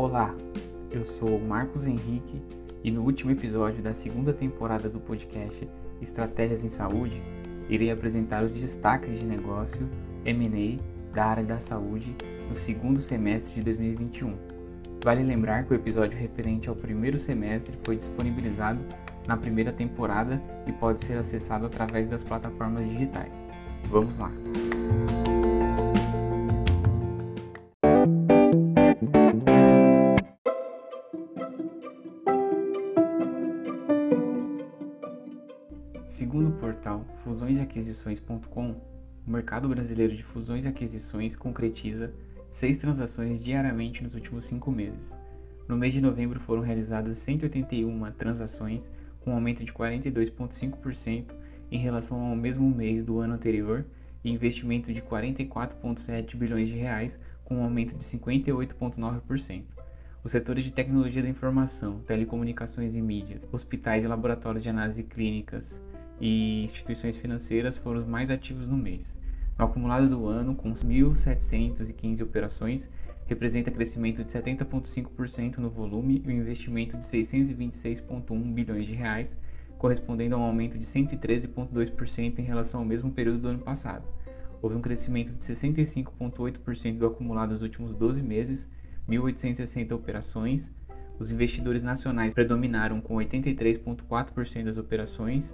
Olá, eu sou Marcos Henrique e no último episódio da segunda temporada do podcast Estratégias em Saúde, irei apresentar os destaques de negócio M&A da área da saúde no segundo semestre de 2021. Vale lembrar que o episódio referente ao primeiro semestre foi disponibilizado na primeira temporada e pode ser acessado através das plataformas digitais. Vamos lá! fusõesaquisições.com, o mercado brasileiro de fusões e aquisições concretiza seis transações diariamente nos últimos cinco meses. No mês de novembro foram realizadas 181 transações, com um aumento de 42,5% em relação ao mesmo mês do ano anterior, e investimento de 44,7 bilhões de reais, com um aumento de 58,9%. Os setores de tecnologia da informação, telecomunicações e mídias, hospitais e laboratórios de análise clínicas, e instituições financeiras foram os mais ativos no mês. No acumulado do ano, com 1.715 operações, representa crescimento de 70,5% no volume e um investimento de 626,1 bilhões de reais, correspondendo a um aumento de 113,2% em relação ao mesmo período do ano passado. Houve um crescimento de 65,8% do acumulado dos últimos 12 meses, 1.860 operações. Os investidores nacionais predominaram com 83,4% das operações,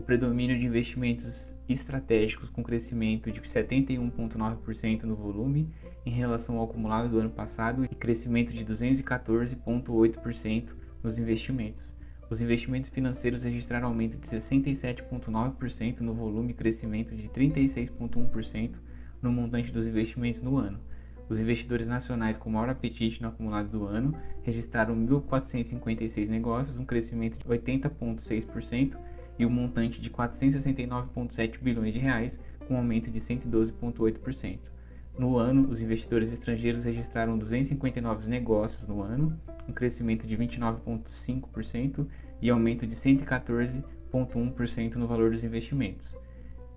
o predomínio de investimentos estratégicos com crescimento de 71,9% no volume em relação ao acumulado do ano passado e crescimento de 214,8% nos investimentos. Os investimentos financeiros registraram aumento de 67,9% no volume e crescimento de 36,1% no montante dos investimentos no ano. Os investidores nacionais com maior apetite no acumulado do ano registraram 1.456 negócios, um crescimento de 80,6% e um montante de 469,7 bilhões de reais, com um aumento de 112,8%. No ano, os investidores estrangeiros registraram 259 negócios no ano, um crescimento de 29,5% e aumento de 114,1% no valor dos investimentos.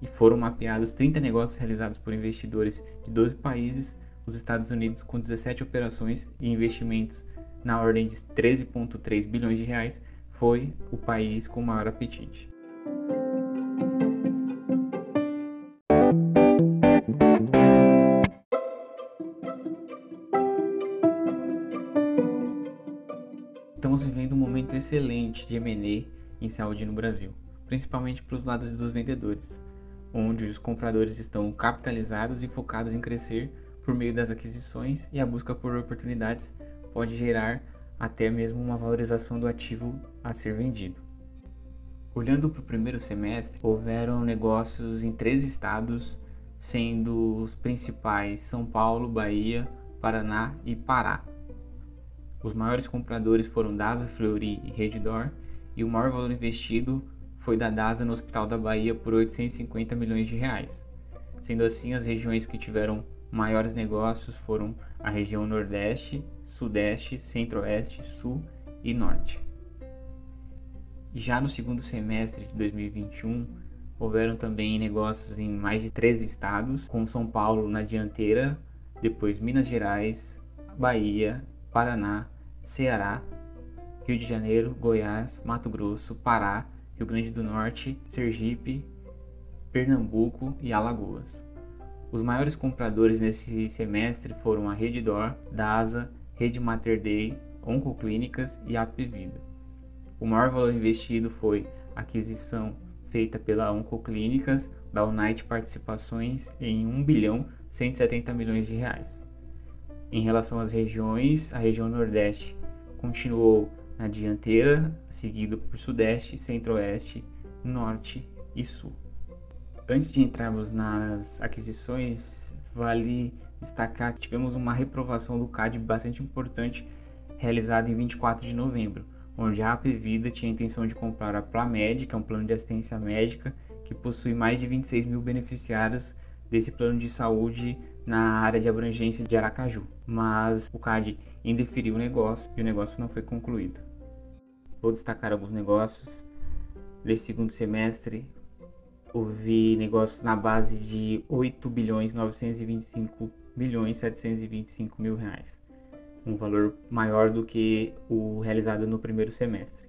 E foram mapeados 30 negócios realizados por investidores de 12 países, os Estados Unidos com 17 operações e investimentos na ordem de 13,3 bilhões de reais, foi o país com maior apetite. Estamos vivendo um momento excelente de M&A em saúde no Brasil, principalmente para os lados dos vendedores, onde os compradores estão capitalizados e focados em crescer por meio das aquisições e a busca por oportunidades pode gerar até mesmo uma valorização do ativo a ser vendido. Olhando para o primeiro semestre, houveram negócios em três estados, sendo os principais São Paulo, Bahia, Paraná e Pará. Os maiores compradores foram Dasa, Fleury e Redditor, e o maior valor investido foi da Dasa no Hospital da Bahia por 850 milhões de reais. Sendo assim, as regiões que tiveram maiores negócios foram a região Nordeste, Sudeste, Centro-Oeste, Sul e Norte. Já no segundo semestre de 2021, houveram também negócios em mais de 13 estados, com São Paulo na dianteira, depois Minas Gerais, Bahia, Paraná, Ceará, Rio de Janeiro, Goiás, Mato Grosso, Pará, Rio Grande do Norte, Sergipe, Pernambuco e Alagoas. Os maiores compradores nesse semestre foram a Reddor, DASA, Rede Mater Dei, Oncoclínicas e Apvida. O maior valor investido foi aquisição feita pela Oncoclínicas da Unite Participações em 1 bilhão 170 milhões de reais. Em relação às regiões, a região Nordeste continuou na dianteira, seguido por Sudeste, Centro-Oeste, Norte e Sul. Antes de entrarmos nas aquisições, vale destacar que tivemos uma reprovação do CAD bastante importante realizada em 24 de novembro, onde a AP Vida tinha a intenção de comprar a Plamed, que é um plano de assistência médica que possui mais de 26 mil beneficiários desse plano de saúde na área de abrangência de Aracaju. Mas o CAD indeferiu o negócio e o negócio não foi concluído. Vou destacar alguns negócios. Nesse segundo semestre, houve negócios na base de 8 bilhões 925 milhões 725 mil reais. Um valor maior do que o realizado no primeiro semestre.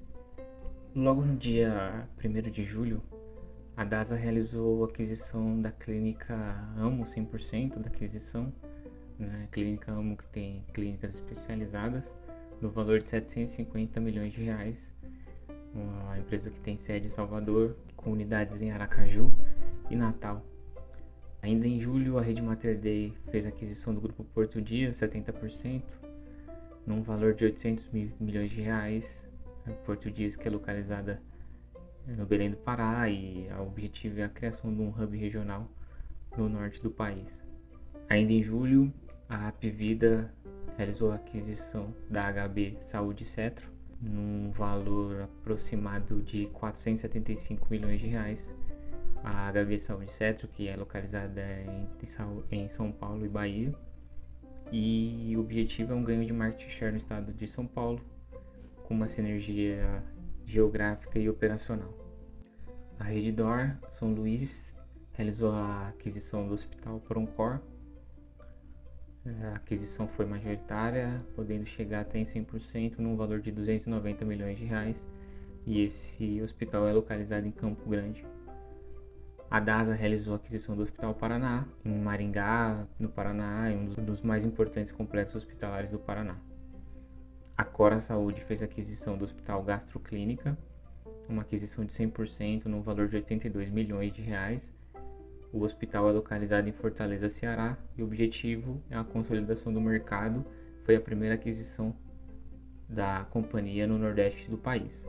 Logo no dia 1 de julho, a DASA realizou a aquisição da clínica Amo 100% da aquisição, né? clínica Amo que tem clínicas especializadas, no valor de 750 milhões de reais. Uma empresa que tem sede em Salvador, com unidades em Aracaju e Natal. Ainda em julho, a Rede Mater Dei fez a aquisição do Grupo Porto Dias, 70%, num valor de 800 mil, milhões de reais. Porto Dias, que é localizada no Belém do Pará, e o objetivo é a criação de um hub regional no norte do país. Ainda em julho, a Apvida realizou a aquisição da HB Saúde Cetro, num valor aproximado de 475 milhões de reais. A HB Saúde Cetro, que é localizada em São Paulo e Bahia, e o objetivo é um ganho de market share no estado de São Paulo, com uma sinergia geográfica e operacional. A Reddor São Luís realizou a aquisição do Hospital Proncor. A aquisição foi majoritária, podendo chegar até em 100% num valor de 290 milhões de reais. E esse hospital é localizado em Campo Grande. A DASA realizou a aquisição do Hospital Paraná, em Maringá, no Paraná, um dos mais importantes complexos hospitalares do Paraná. A Cora Saúde fez a aquisição do Hospital Gastroclínica, uma aquisição de 100% no valor de 82 milhões de reais. O hospital é localizado em Fortaleza, Ceará, e o objetivo é a consolidação do mercado. Foi a primeira aquisição da companhia no nordeste do país.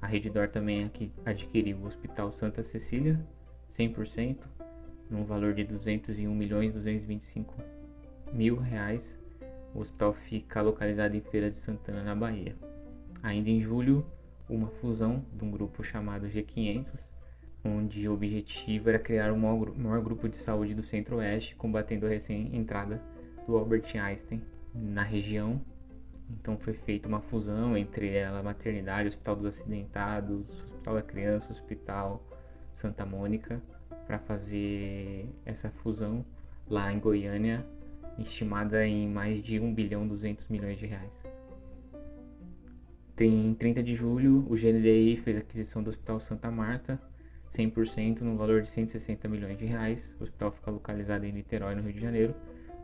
A Reddor também adquiriu o Hospital Santa Cecília, 100%, num valor de 201 milhões 225 mil reais. O hospital fica localizado em Feira de Santana, na Bahia. Ainda em julho, uma fusão de um grupo chamado G500, onde o objetivo era criar o maior, maior grupo de saúde do Centro-Oeste, combatendo a recém-entrada do Albert Einstein na região. Então foi feita uma fusão entre ela, maternidade, Hospital dos Acidentados, Hospital da Criança, Hospital Santa Mônica, para fazer essa fusão lá em Goiânia, estimada em mais de 1 bilhão 200 milhões de reais. Tem 30 de julho, o GNDI fez a aquisição do Hospital Santa Marta, 100% no valor de 160 milhões de reais. O hospital fica localizado em Niterói, no Rio de Janeiro,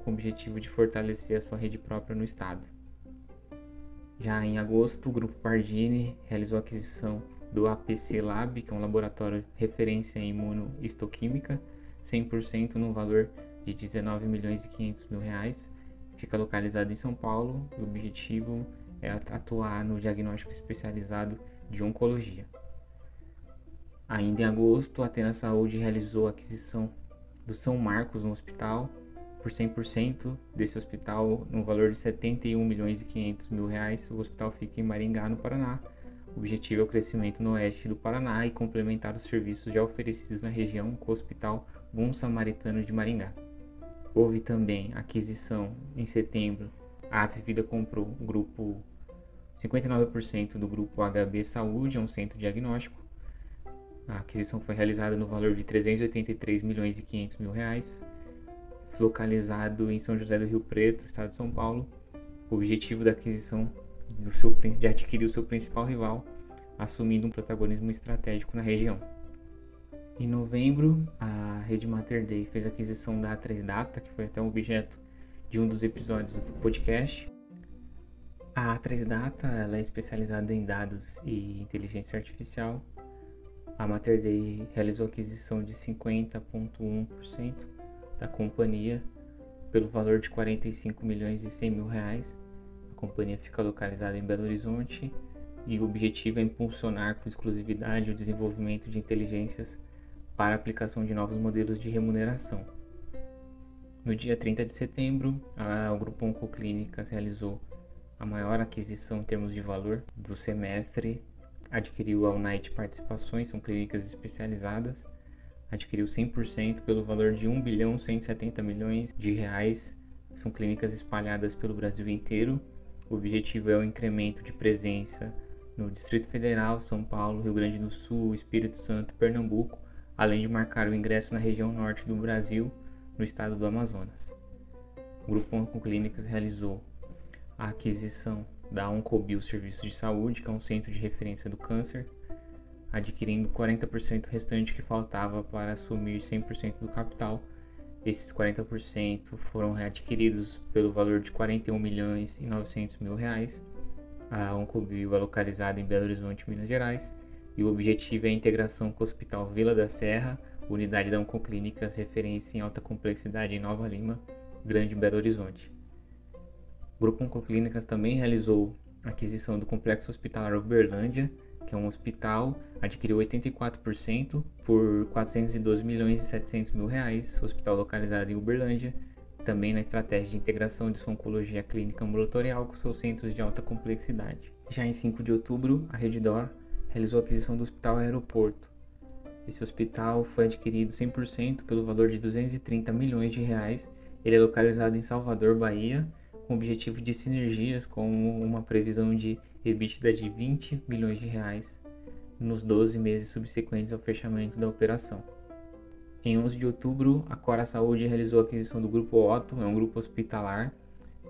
com o objetivo de fortalecer a sua rede própria no estado. Já em agosto, o Grupo Pardini realizou a aquisição do APC Lab, que é um laboratório referência em imunohistoquímica, 100% no valor de 19 milhões e 500 mil reais. Fica localizado em São Paulo e o objetivo é atuar no diagnóstico especializado de oncologia. Ainda em agosto, a Atena Saúde realizou a aquisição do São Marcos no hospital por 100% desse hospital no valor de 71 milhões e 500 mil reais. O hospital fica em Maringá, no Paraná. O objetivo é o crescimento no oeste do Paraná e complementar os serviços já oferecidos na região com o Hospital Bom Samaritano de Maringá. Houve também aquisição em setembro. A Vida comprou o grupo 59% do grupo HB Saúde, é um centro diagnóstico. A aquisição foi realizada no valor de 383 milhões e 500 mil reais, localizado em São José do Rio Preto, estado de São Paulo. O objetivo da aquisição do seu, de adquirir o seu principal rival, assumindo um protagonismo estratégico na região. Em novembro, a Rede Mater Dei fez a aquisição da A3 Data, que foi até um objeto de um dos episódios do podcast. A A3 Data ela é especializada em dados e inteligência artificial. A Mater Dei realizou a aquisição de 50,1% da companhia pelo valor de 45 milhões e 100 mil reais. Companhia fica localizada em Belo Horizonte e o objetivo é impulsionar com exclusividade o desenvolvimento de inteligências para a aplicação de novos modelos de remuneração. No dia 30 de setembro, a, o Grupo Oncoclínicas realizou a maior aquisição em termos de valor do semestre. Adquiriu a Unite Participações, são clínicas especializadas. Adquiriu 100% pelo valor de 1 bilhão 170 milhões de reais. São clínicas espalhadas pelo Brasil inteiro. O objetivo é o incremento de presença no Distrito Federal, São Paulo, Rio Grande do Sul, Espírito Santo, Pernambuco, além de marcar o ingresso na região norte do Brasil, no estado do Amazonas. O Grupo Oncoclínicas realizou a aquisição da Oncobio Serviços de Saúde, que é um centro de referência do câncer, adquirindo 40% restante que faltava para assumir 100% do capital. Esses 40% foram readquiridos pelo valor de 41 milhões e 900 mil reais. A Oncobio é localizada em Belo Horizonte, Minas Gerais, e o objetivo é a integração com o Hospital Vila da Serra, unidade da Oncoclínicas referência em alta complexidade em Nova Lima, Grande Belo Horizonte. O Grupo Oncoclínicas também realizou a aquisição do Complexo Hospitalar Uberlândia, que é um hospital, adquiriu 84% por 412 milhões e 700 mil reais, hospital localizado em Uberlândia, também na estratégia de integração de sua oncologia clínica ambulatorial com seus centros de alta complexidade. Já em 5 de outubro, a Reddor realizou a aquisição do Hospital Aeroporto. Esse hospital foi adquirido 100% pelo valor de 230 milhões de reais. Ele é localizado em Salvador, Bahia, com o objetivo de sinergias com uma previsão de EBITDA de 20 milhões de reais nos 12 meses subsequentes ao fechamento da operação. Em 11 de outubro, a Cora Saúde realizou a aquisição do Grupo Otto, é um grupo hospitalar,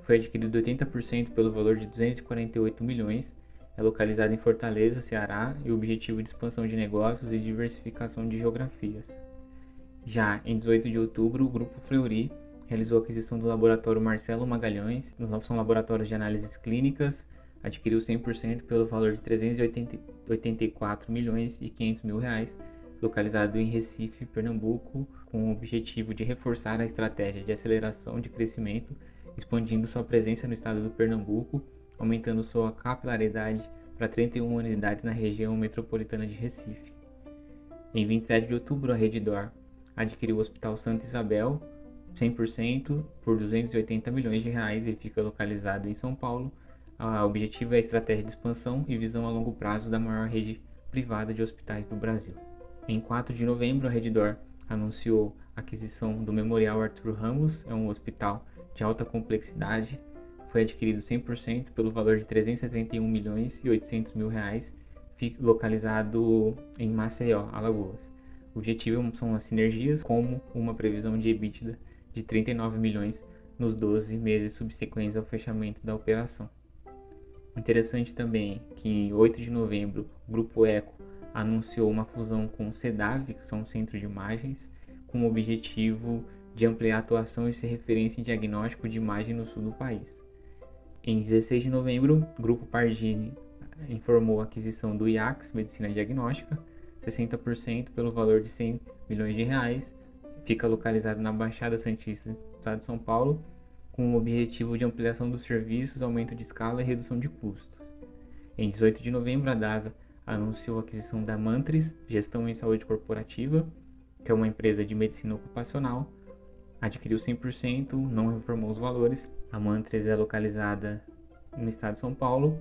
foi adquirido 80% pelo valor de 248 milhões, é localizado em Fortaleza, Ceará, e o objetivo de expansão de negócios e diversificação de geografias. Já em 18 de outubro, o Grupo Fleury realizou a aquisição do laboratório Marcelo Magalhães, são laboratórios de análises clínicas, adquiriu 100% pelo valor de 384 milhões e 500 mil reais, localizado em Recife, Pernambuco, com o objetivo de reforçar a estratégia de aceleração de crescimento, expandindo sua presença no estado do Pernambuco, aumentando sua capilaridade para 31 unidades na região metropolitana de Recife. Em 27 de outubro, a Reddor adquiriu o Hospital Santa Isabel, 100% por 280 milhões de reais. Ele fica localizado em São Paulo. O objetivo é a estratégia de expansão e visão a longo prazo da maior rede privada de hospitais do Brasil. Em 4 de novembro, a Reddor anunciou a aquisição do Memorial Arthur Ramos, é um hospital de alta complexidade. Foi adquirido 100% pelo valor de 371 milhões e 800 mil reais, localizado em Maceió, Alagoas. O objetivo são as sinergias, como uma previsão de EBITDA de 39 milhões nos 12 meses subsequentes ao fechamento da operação. Interessante também que em 8 de novembro o Grupo Eco anunciou uma fusão com o CEDAV, que são um centro de imagens, com o objetivo de ampliar a atuação e ser referência em diagnóstico de imagem no sul do país. Em 16 de novembro, o Grupo Pardini informou a aquisição do IACS Medicina Diagnóstica, 60% pelo valor de 100 milhões de reais, fica localizado na Baixada Santista, estado de São Paulo, com o objetivo de ampliação dos serviços, aumento de escala e redução de custos. Em 18 de novembro, a DASA anunciou a aquisição da Mantris Gestão em Saúde Corporativa, que é uma empresa de medicina ocupacional, adquiriu 100%, não reformou os valores. A Mantris é localizada no estado de São Paulo,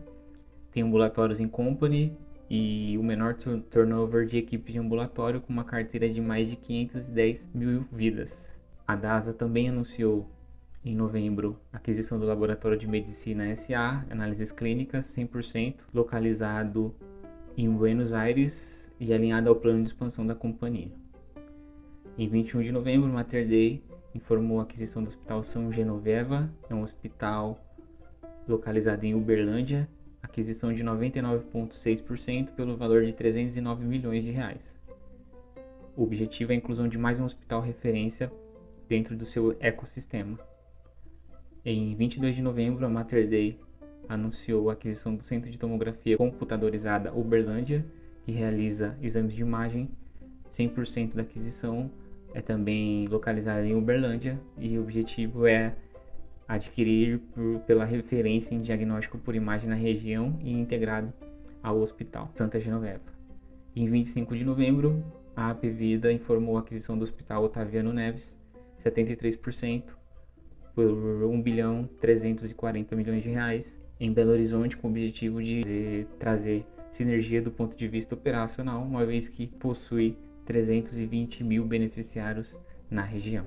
tem ambulatórios em company e o menor turnover de equipes de ambulatório com uma carteira de mais de 510 mil vidas. A DASA também anunciou em novembro aquisição do Laboratório de Medicina SA, análises clínicas 100%, localizado em Buenos Aires e alinhado ao plano de expansão da companhia. Em 21 de novembro, Mater Dei informou a aquisição do Hospital São Genoveva, é um hospital localizado em Uberlândia, aquisição de 99,6% pelo valor de 309 milhões de reais. O objetivo é a inclusão de mais um hospital referência dentro do seu ecossistema. Em 22 de novembro, a Mater Dei anunciou a aquisição do Centro de Tomografia Computadorizada Uberlândia, que realiza exames de imagem. 100% da aquisição é também localizada em Uberlândia e o objetivo é adquirir por, pela referência em diagnóstico por imagem na região e integrado ao Hospital Santa Genoveva. Em 25 de novembro, a Apvida informou a aquisição do Hospital Otaviano Neves, 73%, por 1 bilhão 340 milhões de reais, em Belo Horizonte, com o objetivo de trazer sinergia do ponto de vista operacional, uma vez que possui 320 mil beneficiários na região.